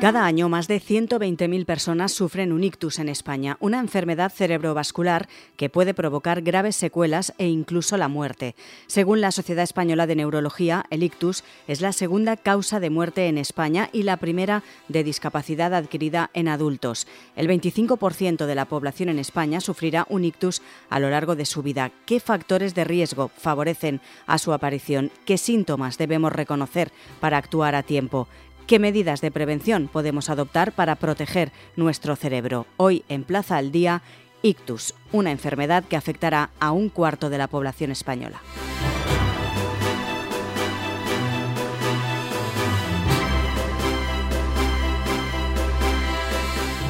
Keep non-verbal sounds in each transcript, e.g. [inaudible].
Cada año más de 120.000 personas sufren un ictus en España, una enfermedad cerebrovascular que puede provocar graves secuelas e incluso la muerte. Según la Sociedad Española de Neurología, el ictus es la segunda causa de muerte en España y la primera de discapacidad adquirida en adultos. El 25% de la población en España sufrirá un ictus a lo largo de su vida. ¿Qué factores de riesgo favorecen a su aparición? ¿Qué síntomas debemos reconocer para actuar a tiempo? ¿Qué medidas de prevención podemos adoptar para proteger nuestro cerebro? Hoy en Plaza al Día, ictus, una enfermedad que afectará a un cuarto de la población española.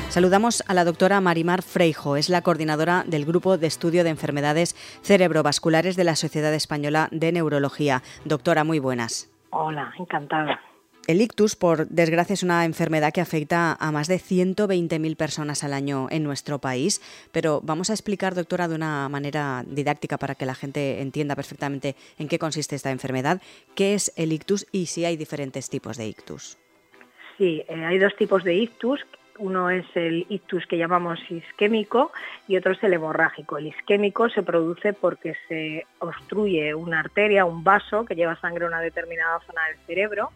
Saludamos a la doctora Marimar Freijo, es la coordinadora del Grupo de Estudio de Enfermedades Cerebrovasculares de la Sociedad Española de Neurología. Doctora, muy buenas. Hola, encantada. El ictus, por desgracia, es una enfermedad que afecta a más de 120.000 personas al año en nuestro país, pero vamos a explicar, doctora, de una manera didáctica para que la gente entienda perfectamente en qué consiste esta enfermedad, qué es el ictus y si hay diferentes tipos de ictus. Sí, eh, hay dos tipos de ictus. Uno es el ictus que llamamos isquémico y otro es el hemorrágico. El isquémico se produce porque se obstruye una arteria, un vaso que lleva sangre a una determinada zona del cerebro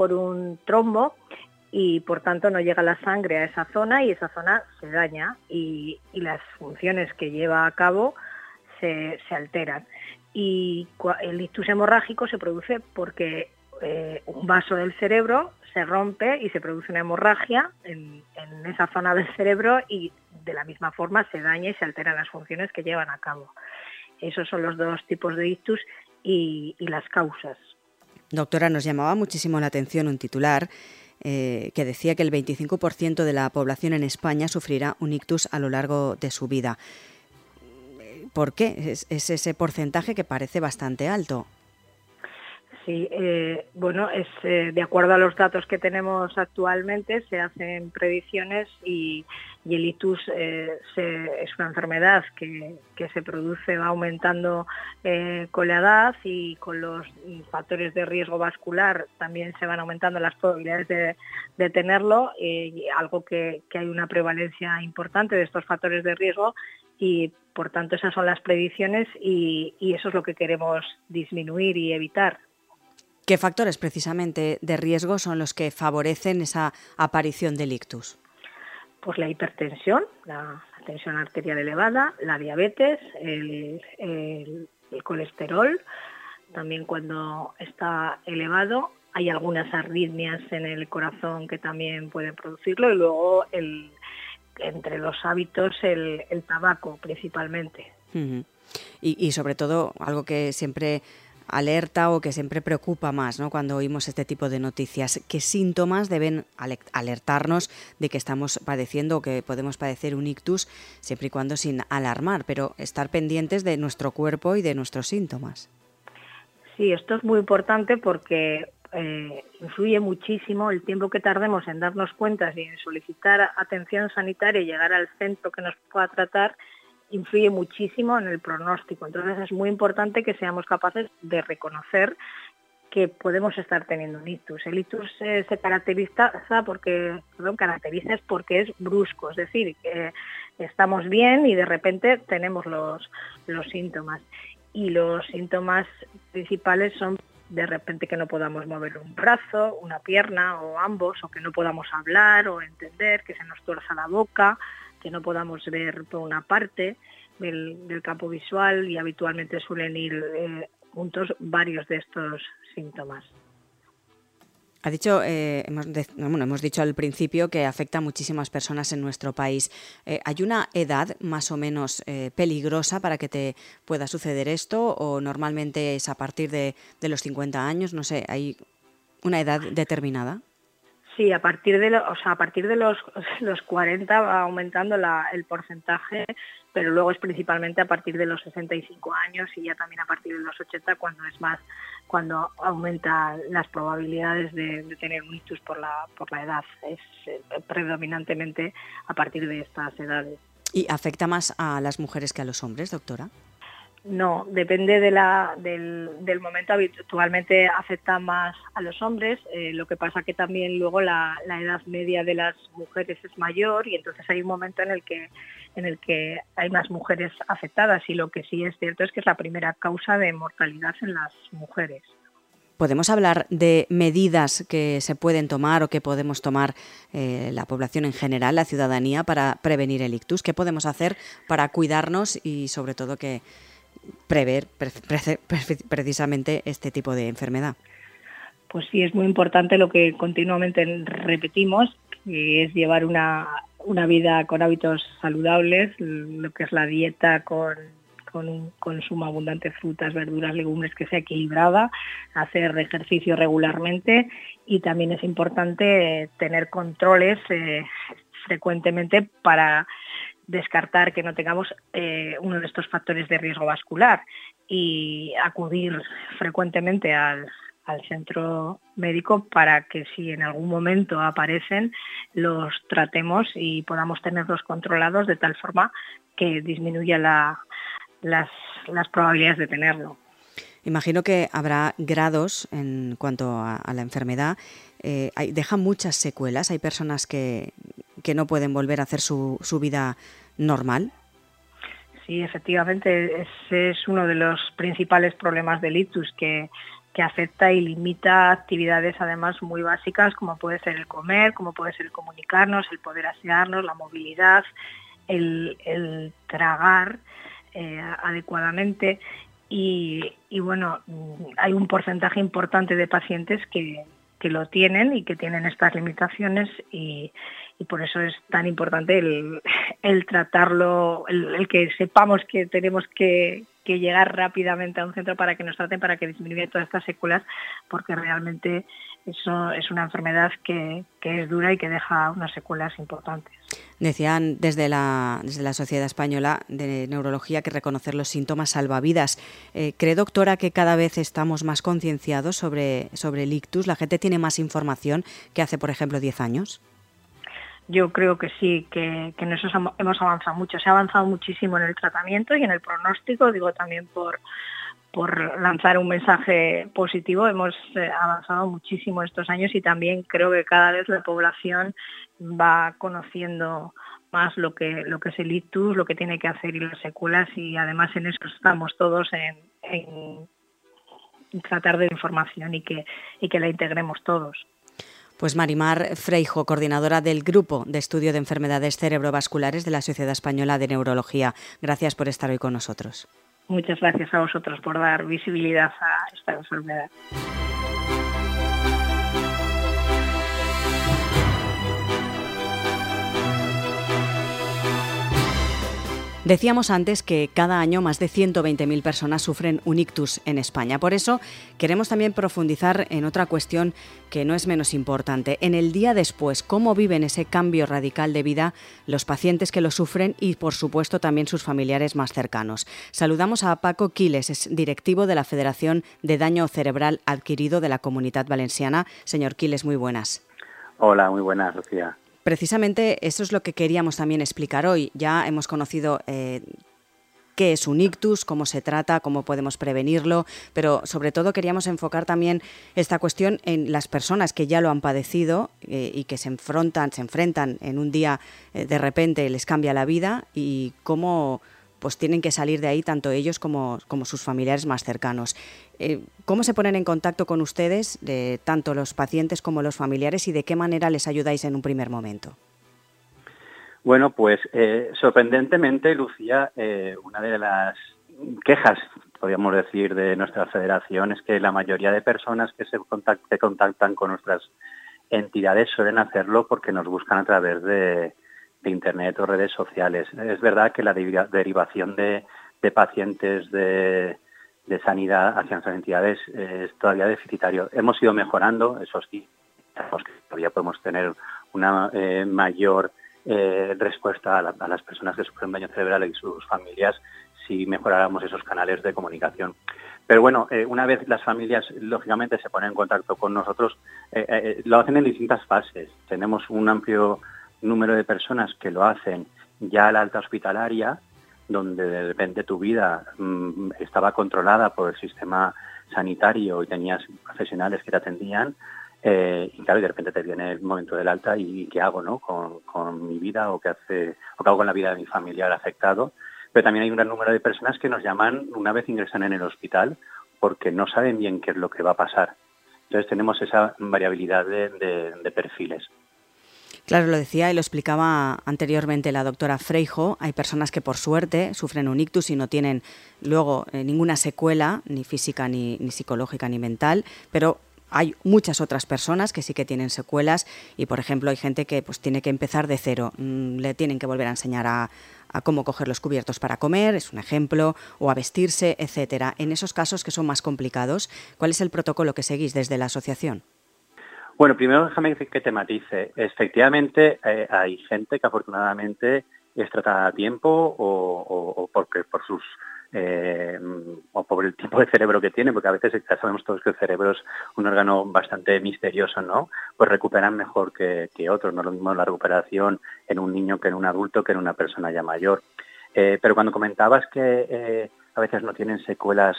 por un trombo y por tanto no llega la sangre a esa zona y esa zona se daña y, las funciones que lleva a cabo se, alteran. Y el ictus hemorrágico se produce porque eh, un vaso del cerebro se rompe y se produce una hemorragia en, esa zona del cerebro y de la misma forma se daña y se alteran las funciones que llevan a cabo. Esos son los dos tipos de ictus y las causas. Doctora, nos llamaba muchísimo la atención un titular eh, que decía que el 25% de la población en España sufrirá un ictus a lo largo de su vida. ¿Por qué? Es, ese porcentaje que parece bastante alto. Eh, bueno, es eh, de acuerdo a los datos que tenemos actualmente, se hacen predicciones y, el ictus eh, es una enfermedad que, se produce, va aumentando con la edad y con los factores de riesgo vascular también se van aumentando las probabilidades de, tenerlo, y algo que, hay una prevalencia importante de estos factores de riesgo y por tanto esas son las predicciones y eso es lo que queremos disminuir y evitar. ¿Qué factores precisamente de riesgo son los que favorecen esa aparición del ictus? Pues la hipertensión, la, tensión arterial elevada, la diabetes, el, colesterol, también cuando está elevado, hay algunas arritmias en el corazón que también pueden producirlo y luego entre los hábitos el, tabaco principalmente. y, y, sobre todo algo que siempre alerta o que siempre preocupa más ¿no? cuando oímos este tipo de noticias. ¿Qué síntomas deben alertarnos de que estamos padeciendo o que podemos padecer un ictus siempre y cuando sin alarmar, pero estar pendientes de nuestro cuerpo y de nuestros síntomas? Sí, esto es muy importante porque eh, influye muchísimo el tiempo que tardemos en darnos cuenta y en solicitar atención sanitaria y llegar al centro que nos pueda tratar influye muchísimo en el pronóstico. Entonces es muy importante que seamos capaces de reconocer que podemos estar teniendo un ictus. El ictus se caracteriza porque, perdón, caracteriza es porque es brusco, es decir, que estamos bien y de repente tenemos los, los síntomas. Y los síntomas principales son de repente que no podamos mover un brazo, una pierna o ambos, o que no podamos hablar o entender, que se nos tuerza la boca, que no podamos ver por una parte del, campo visual y habitualmente suelen ir eh, juntos varios de estos síntomas. Ha dicho, eh, hemos, bueno, hemos dicho al principio que afecta a muchísimas personas en nuestro país. Eh, ¿Hay una edad más o menos peligrosa para que te pueda suceder esto o normalmente es a partir de, de los 50 años? No sé, ¿hay una edad determinada? Sí, a partir de, o sea, a partir de los, [laughs] los 40 va aumentando el porcentaje, pero luego es principalmente a partir de los 65 años y ya también a partir de los 80 cuando es más, cuando aumenta las probabilidades de, tener un ictus por la, por la edad. Es eh, predominantemente a partir de estas edades. ¿Y afecta más a las mujeres que a los hombres, doctora? No, depende de la, del, momento. Habitualmente afecta más a los hombres. Eh, lo que pasa que también luego la, edad media de las mujeres es mayor y entonces hay un momento en el que en el que hay más mujeres afectadas y lo que sí es cierto es que es la primera causa de mortalidad en las mujeres. ¿Podemos hablar de medidas que se pueden tomar o que podemos tomar eh, la población en general, la ciudadanía, para prevenir el ictus? ¿Qué podemos hacer para cuidarnos y sobre todo que prever precisamente este tipo de enfermedad? Pues sí, es muy importante lo que continuamente repetimos, que es llevar una, una vida con hábitos saludables, lo que es la dieta con con un consumo abundante de frutas, verduras, legumbres que sea equilibrada, hacer ejercicio regularmente y también es importante tener controles eh, frecuentemente para descartar que no tengamos eh, uno de estos factores de riesgo vascular y acudir frecuentemente al, centro médico para que si en algún momento aparecen los tratemos y podamos tenerlos controlados de tal forma que disminuya la, las, las probabilidades de tenerlo. Imagino que habrá grados en cuanto a, la enfermedad. Eh, deja muchas secuelas. Hay personas que, que no pueden volver a hacer su, su vida normal. Sí, efectivamente, ese es uno de los principales problemas del ictus, que, que afecta y limita actividades además muy básicas como puede ser el comer, como puede ser el comunicarnos, el poder asearnos, la movilidad, el, el tragar eh, adecuadamente y, bueno, hay un porcentaje importante de pacientes que, lo tienen y que tienen estas limitaciones y, por eso es tan importante el, tratarlo, el, que sepamos que tenemos que, llegar rápidamente a un centro para que nos traten, para que disminuya todas estas secuelas, porque realmente eso es una enfermedad que, es dura y que deja unas secuelas importantes. Decían desde la, desde la Sociedad Española de Neurología que reconocer los síntomas salvavidas. Eh, ¿Cree, doctora, que cada vez estamos más concienciados sobre, sobre el ictus? ¿La gente tiene más información que hace, por ejemplo, 10 años? Yo creo que sí, que, que en eso hemos avanzado mucho. Se ha avanzado muchísimo en el tratamiento y en el pronóstico, digo también por por lanzar un mensaje positivo. Hemos eh, avanzado muchísimo estos años y también creo que cada vez la población va conociendo más lo que lo que es el ictus, lo que tiene que hacer y las secuelas y además en eso estamos todos en, en tratar de información y que, y que la integremos todos. Pues Marimar Freijo, coordinadora del Grupo de Estudio de Enfermedades Cerebrovasculares de la Sociedad Española de Neurología. Gracias por estar hoy con nosotros. Muchas gracias a vosotros por dar visibilidad a esta enfermedad. Decíamos antes que cada año más de 120.000 personas sufren un ictus en España. Por eso queremos también profundizar en otra cuestión que no es menos importante. En el día después, cómo viven ese cambio radical de vida los pacientes que lo sufren y, por supuesto, también sus familiares más cercanos. Saludamos a Paco Quiles, es directivo de la Federación de Daño Cerebral Adquirido de la Comunidad Valenciana. Señor Quiles, muy buenas. Hola, muy buenas, Lucía. Precisamente eso es lo que queríamos también explicar hoy. Ya hemos conocido eh, qué es un ictus, cómo se trata, cómo podemos prevenirlo, pero sobre todo queríamos enfocar también esta cuestión en las personas que ya lo han padecido eh, y que se enfrentan, se enfrentan en un día eh, de repente les cambia la vida y cómo pues tienen que salir de ahí tanto ellos como, como sus familiares más cercanos. Eh, ¿Cómo se ponen en contacto con ustedes, de tanto los pacientes como los familiares, y de qué manera les ayudáis en un primer momento? Bueno, pues eh, sorprendentemente, Lucía, eh, una de las quejas, podríamos decir, de nuestra federación es que la mayoría de personas que se contactan con nuestras entidades suelen hacerlo porque nos buscan a través de, de Internet o redes sociales. Es verdad que la derivación de, pacientes de, sanidad hacia nuestras entidades es todavía deficitario. Hemos ido mejorando, eso sí, todavía podemos tener una eh, mayor eh, respuesta a, las personas que sufren daño cerebral y sus familias si mejoráramos esos canales de comunicación. Pero bueno, eh, una vez las familias lógicamente se ponen en contacto con nosotros, lo hacen en distintas fases. Tenemos un amplio número de personas que lo hacen ya a la alta hospitalaria, donde de repente tu vida mm, estaba controlada por el sistema sanitario y tenías profesionales que te atendían, eh, y claro, de repente te viene el momento del alta y qué hago ¿no? con, con mi vida o qué, hace, o qué hago con la vida de mi familiar afectado. Pero también hay un gran número de personas que nos llaman una vez ingresan en el hospital porque no saben bien qué es lo que va a pasar. Entonces tenemos esa variabilidad de, perfiles. Claro, lo decía y lo explicaba anteriormente la doctora Freijo. Hay personas que por suerte sufren un ictus y no tienen luego eh, ninguna secuela, ni física, ni, psicológica, ni mental, pero hay muchas otras personas que sí que tienen secuelas y, por ejemplo, hay gente que pues tiene que empezar de cero. Mm, le tienen que volver a enseñar a, cómo coger los cubiertos para comer, es un ejemplo, o a vestirse, etcétera. En esos casos que son más complicados, ¿cuál es el protocolo que seguís desde la asociación? Bueno, primero déjame que te matice. Efectivamente, eh, hay gente que afortunadamente es tratada a tiempo o, porque por sus eh, o por el tipo de cerebro que tiene, porque a veces ya sabemos todos que el cerebro es un órgano bastante misterioso, ¿no? Pues recuperan mejor que, otros, no es lo mismo la recuperación en un niño que en un adulto que en una persona ya mayor. Eh, pero cuando comentabas que a veces no tienen secuelas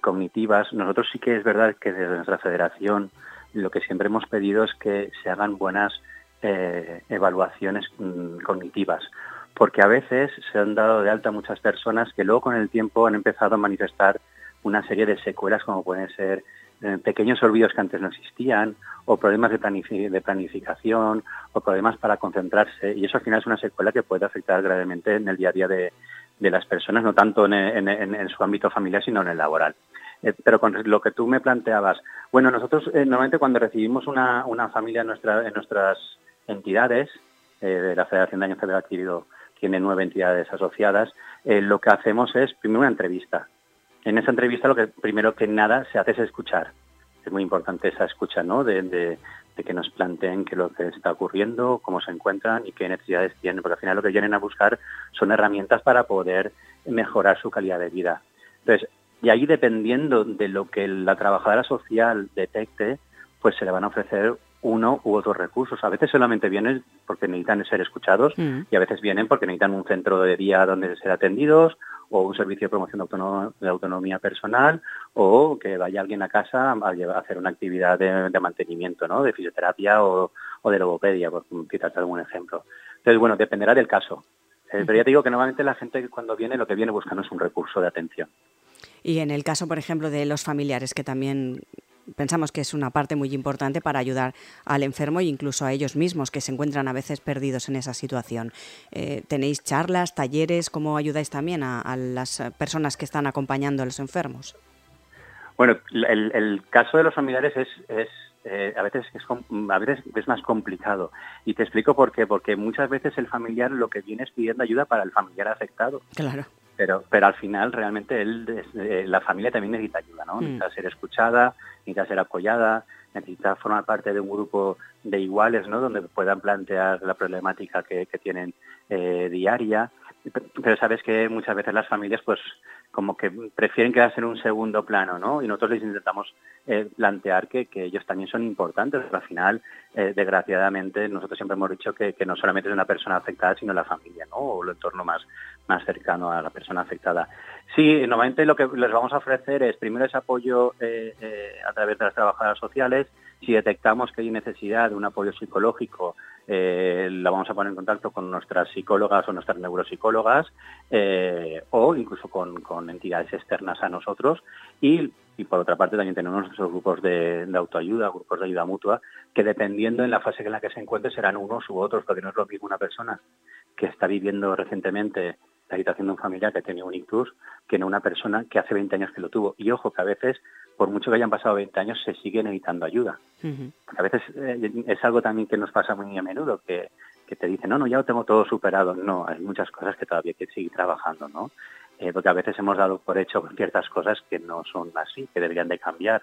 cognitivas, nosotros sí que es verdad que desde nuestra federación lo que siempre hemos pedido es que se hagan buenas evaluaciones mm, cognitivas porque a veces se han dado de alta muchas personas que luego con el tiempo han empezado a manifestar una serie de secuelas como pueden ser eh, pequeños olvidos que antes no existían o problemas de, planificación o problemas para concentrarse y eso al final es una secuela que puede afectar gravemente en el día a día de, las personas, no tanto en, su ámbito familiar sino en el laboral. Eh, pero con lo que tú me planteabas, bueno, nosotros eh, normalmente cuando recibimos una, familia en, nuestra, en nuestras entidades, de la Federación de Años Federal Adquirido tiene nueve entidades asociadas, eh, lo que hacemos es primero una entrevista. En esa entrevista lo que primero que nada se hace es escuchar. Es muy importante esa escucha, ¿no? De, que nos planteen qué es lo que está ocurriendo, cómo se encuentran y qué necesidades tienen, porque al final lo que vienen a buscar son herramientas para poder mejorar su calidad de vida. Entonces, y ahí dependiendo de lo que la trabajadora social detecte, pues se le van a ofrecer uno u otros recursos. A veces solamente vienen porque necesitan ser escuchados mm. y a veces vienen porque necesitan un centro de día donde ser atendidos o un servicio de promoción de, autonomía personal o que vaya alguien a casa a, hacer una actividad de, mantenimiento, ¿no? de fisioterapia o, de logopedia, por citarte algún ejemplo. Entonces, bueno, dependerá del caso. Eh, pero ya te digo que normalmente la gente cuando viene lo que viene buscando es un recurso de atención. Y en el caso, por ejemplo, de los familiares que también pensamos que es una parte muy importante para ayudar al enfermo e incluso a ellos mismos que se encuentran a veces perdidos en esa situación. Eh, ¿Tenéis charlas, talleres? ¿Cómo ayudáis también a, las personas que están acompañando a los enfermos? Bueno, el, caso de los familiares es, eh, a, veces es, a veces es más complicado. Y te explico por qué. Porque muchas veces el familiar lo que viene es pidiendo ayuda para el familiar afectado. Claro pero, pero al final realmente él, eh, la familia también necesita ayuda, ¿no? Mm. Necesita ser escuchada, necesita ser apoyada, necesita formar parte de un grupo de iguales, ¿no? Donde puedan plantear la problemática que, tienen eh, diaria. Pero sabes que muchas veces las familias, pues, como que prefieren quedarse en un segundo plano, ¿no? Y nosotros les intentamos eh, plantear que, ellos también son importantes. Pero al final, eh, desgraciadamente, nosotros siempre hemos dicho que, no solamente es una persona afectada, sino la familia, ¿no? O el entorno más, más cercano a la persona afectada. Sí, normalmente lo que les vamos a ofrecer es primero ese apoyo eh, a través de las trabajadoras sociales. Si detectamos que hay necesidad de un apoyo psicológico, eh, la vamos a poner en contacto con nuestras psicólogas o nuestras neuropsicólogas eh, o incluso con, entidades externas a nosotros. Y, por otra parte también tenemos nuestros grupos de, autoayuda, grupos de ayuda mutua, que dependiendo en la fase en la que se encuentre serán unos u otros, porque no es lo mismo una persona que está viviendo recientemente la situación de un familiar que tiene un ictus que no una persona que hace 20 años que lo tuvo. Y ojo, que a veces por mucho que hayan pasado 20 años, se sigue necesitando ayuda. A veces eh, es algo también que nos pasa muy a menudo, que, te dicen, no, no, ya lo tengo todo superado. No, hay muchas cosas que todavía hay que seguir trabajando, ¿no? Eh, porque a veces hemos dado por hecho ciertas cosas que no son así, que deberían de cambiar.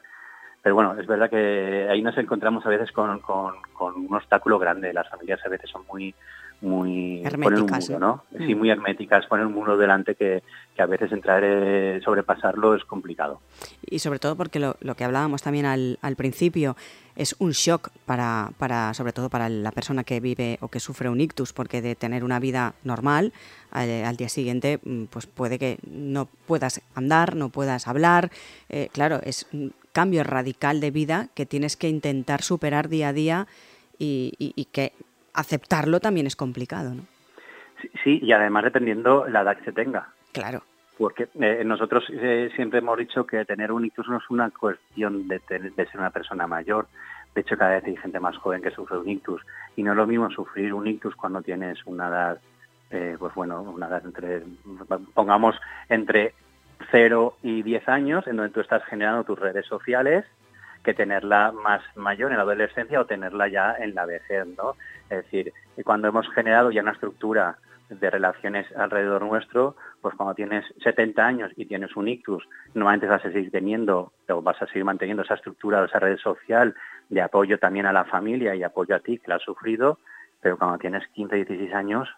Pero bueno, es verdad que ahí nos encontramos a veces con, con un obstáculo grande. Las familias a veces son muy muy herméticas, un ¿no? Sí, mm. muy herméticas, poner un muro delante que, que a veces entrar, eh, sobrepasarlo es complicado. Y sobre todo porque lo, lo que hablábamos también al, al, principio es un shock para, para, sobre todo para la persona que vive o que sufre un ictus, porque de tener una vida normal al, día siguiente, mm, pues puede que no puedas andar, no puedas hablar. Eh, claro, es un cambio radical de vida que tienes que intentar superar día a día y, y, y que aceptarlo también es complicado, ¿no? Sí, y además dependiendo la edad que se tenga. Claro. Porque eh, nosotros eh, siempre hemos dicho que tener un ictus no es una cuestión de, de, ser una persona mayor. De hecho, cada vez hay gente más joven que sufre un ictus. Y no es lo mismo sufrir un ictus cuando tienes una edad, eh, pues bueno, una edad entre, pongamos, entre 0 y 10 años, en donde tú estás generando tus redes sociales, que tenerla más mayor en la adolescencia o tenerla ya en la vejez, ¿no? Es decir, cuando hemos generado ya una estructura de relaciones alrededor nuestro, pues cuando tienes 70 años y tienes un ictus, normalmente vas a seguir teniendo o vas a seguir manteniendo esa estructura, esa red social de apoyo también a la familia y apoyo a ti que la has sufrido, pero cuando tienes 15, 16 años,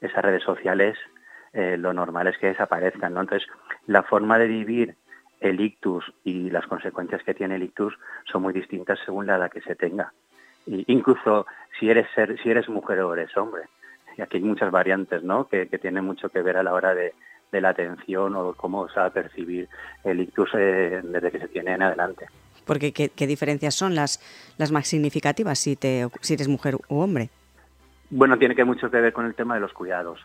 esas redes sociales eh, lo normal es que desaparezcan, ¿no? Entonces, la forma de vivir el ictus y las consecuencias que tiene el ictus son muy distintas según la edad que se tenga. Y incluso si eres ser, si eres mujer o eres hombre. Y aquí hay muchas variantes, ¿no? Que, que tienen mucho que ver a la hora de, de la atención o cómo se va a percibir el ictus eh, desde que se tiene en adelante. Porque ¿qué, qué diferencias son las, las más significativas si, te, si eres mujer u hombre? Bueno, tiene que mucho que ver con el tema de los cuidados.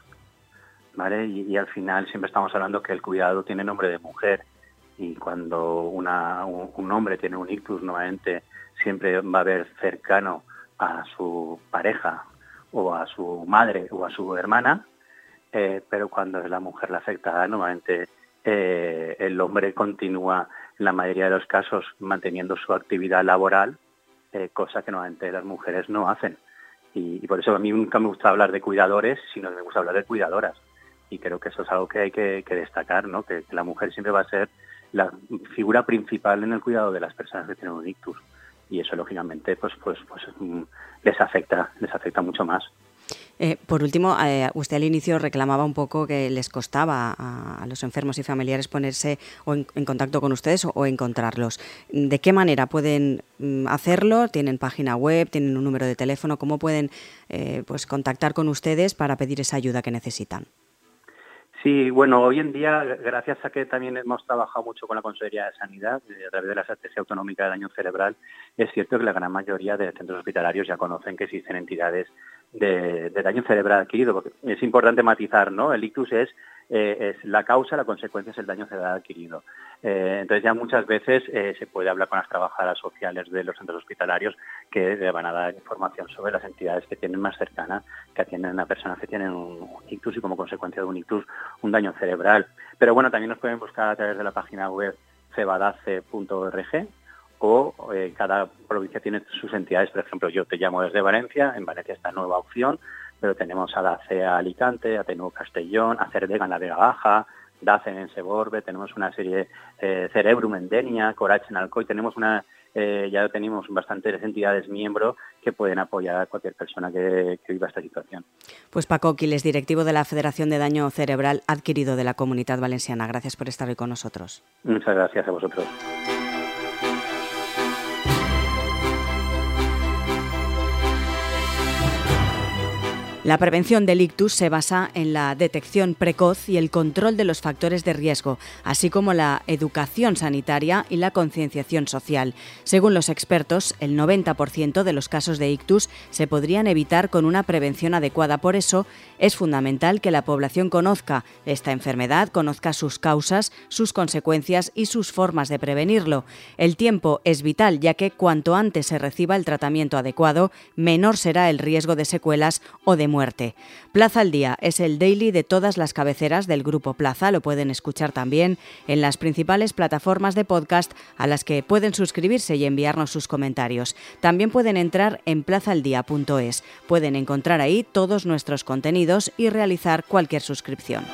¿Vale? Y, y, al final siempre estamos hablando que el cuidado tiene nombre de mujer y cuando un, hombre tiene un ictus nuevamente siempre va a ver cercano a su pareja o a su madre o a su hermana, eh, pero cuando es la mujer la afectada, normalmente eh, el hombre continúa en la mayoría de los casos manteniendo su actividad laboral, eh, cosa que normalmente las mujeres no hacen. Y, por eso a mí nunca me gusta hablar de cuidadores, sino me gusta hablar de cuidadoras. Y creo que eso es algo que hay que, que destacar, ¿no? Que, que la mujer siempre va a ser la figura principal en el cuidado de las personas que tienen un ictus y eso lógicamente pues pues pues mm, les afecta les afecta mucho más eh, por último, eh, usted al inicio reclamaba un poco que les costaba a, los enfermos y familiares ponerse o en, contacto con ustedes o, o, encontrarlos. ¿De qué manera pueden mm, hacerlo? ¿Tienen página web? ¿Tienen un número de teléfono? ¿Cómo pueden eh, pues contactar con ustedes para pedir esa ayuda que necesitan? Sí, bueno, hoy en día, gracias a que también hemos trabajado mucho con la Consejería de Sanidad, a través de la estrategia autonómica de daño cerebral, es cierto que la gran mayoría de centros hospitalarios ya conocen que existen entidades de, de daño cerebral adquirido, porque es importante matizar, ¿no? El ictus es eh, es la causa, la consecuencia es el daño cerebral adquirido. Eh, entonces ya muchas veces eh, se puede hablar con las trabajadoras sociales de los centros hospitalarios que le van a dar información sobre las entidades que tienen más cercana, que atienden a personas que tienen un, ictus y como consecuencia de un ictus un daño cerebral. Pero bueno, también nos pueden buscar a través de la página web cebadace.org o cada provincia tiene sus entidades. Por ejemplo, yo te llamo desde Valencia, en Valencia está nueva opción, pero tenemos a la CEA Alicante, a Tenuo Castellón, a Cerdega en la Vega Baja, DACEN en Seborbe, tenemos una serie eh, Cerebrum en Denia, Corache en Alcoy, tenemos una eh, ya tenemos bastantes entidades miembros que pueden apoyar a cualquier persona que, que, viva esta situación. Pues Paco Quiles, directivo de la Federación de Daño Cerebral adquirido de la Comunidad Valenciana. Gracias por estar hoy con nosotros. Muchas gracias a vosotros. La prevención del ictus se basa en la detección precoz y el control de los factores de riesgo, así como la educación sanitaria y la concienciación social. Según los expertos, el 90% de los casos de ictus se podrían evitar con una prevención adecuada. Por eso, es fundamental que la población conozca esta enfermedad, conozca sus causas, sus consecuencias y sus formas de prevenirlo. El tiempo es vital, ya que cuanto antes se reciba el tratamiento adecuado, menor será el riesgo de secuelas o de muerte. Plaza al Día es el daily de todas las cabeceras del Grupo Plaza. Lo pueden escuchar también en las principales plataformas de podcast a las que pueden suscribirse y enviarnos sus comentarios. También pueden entrar en plazaldía.es. Pueden encontrar ahí todos nuestros contenidos y realizar cualquier suscripción.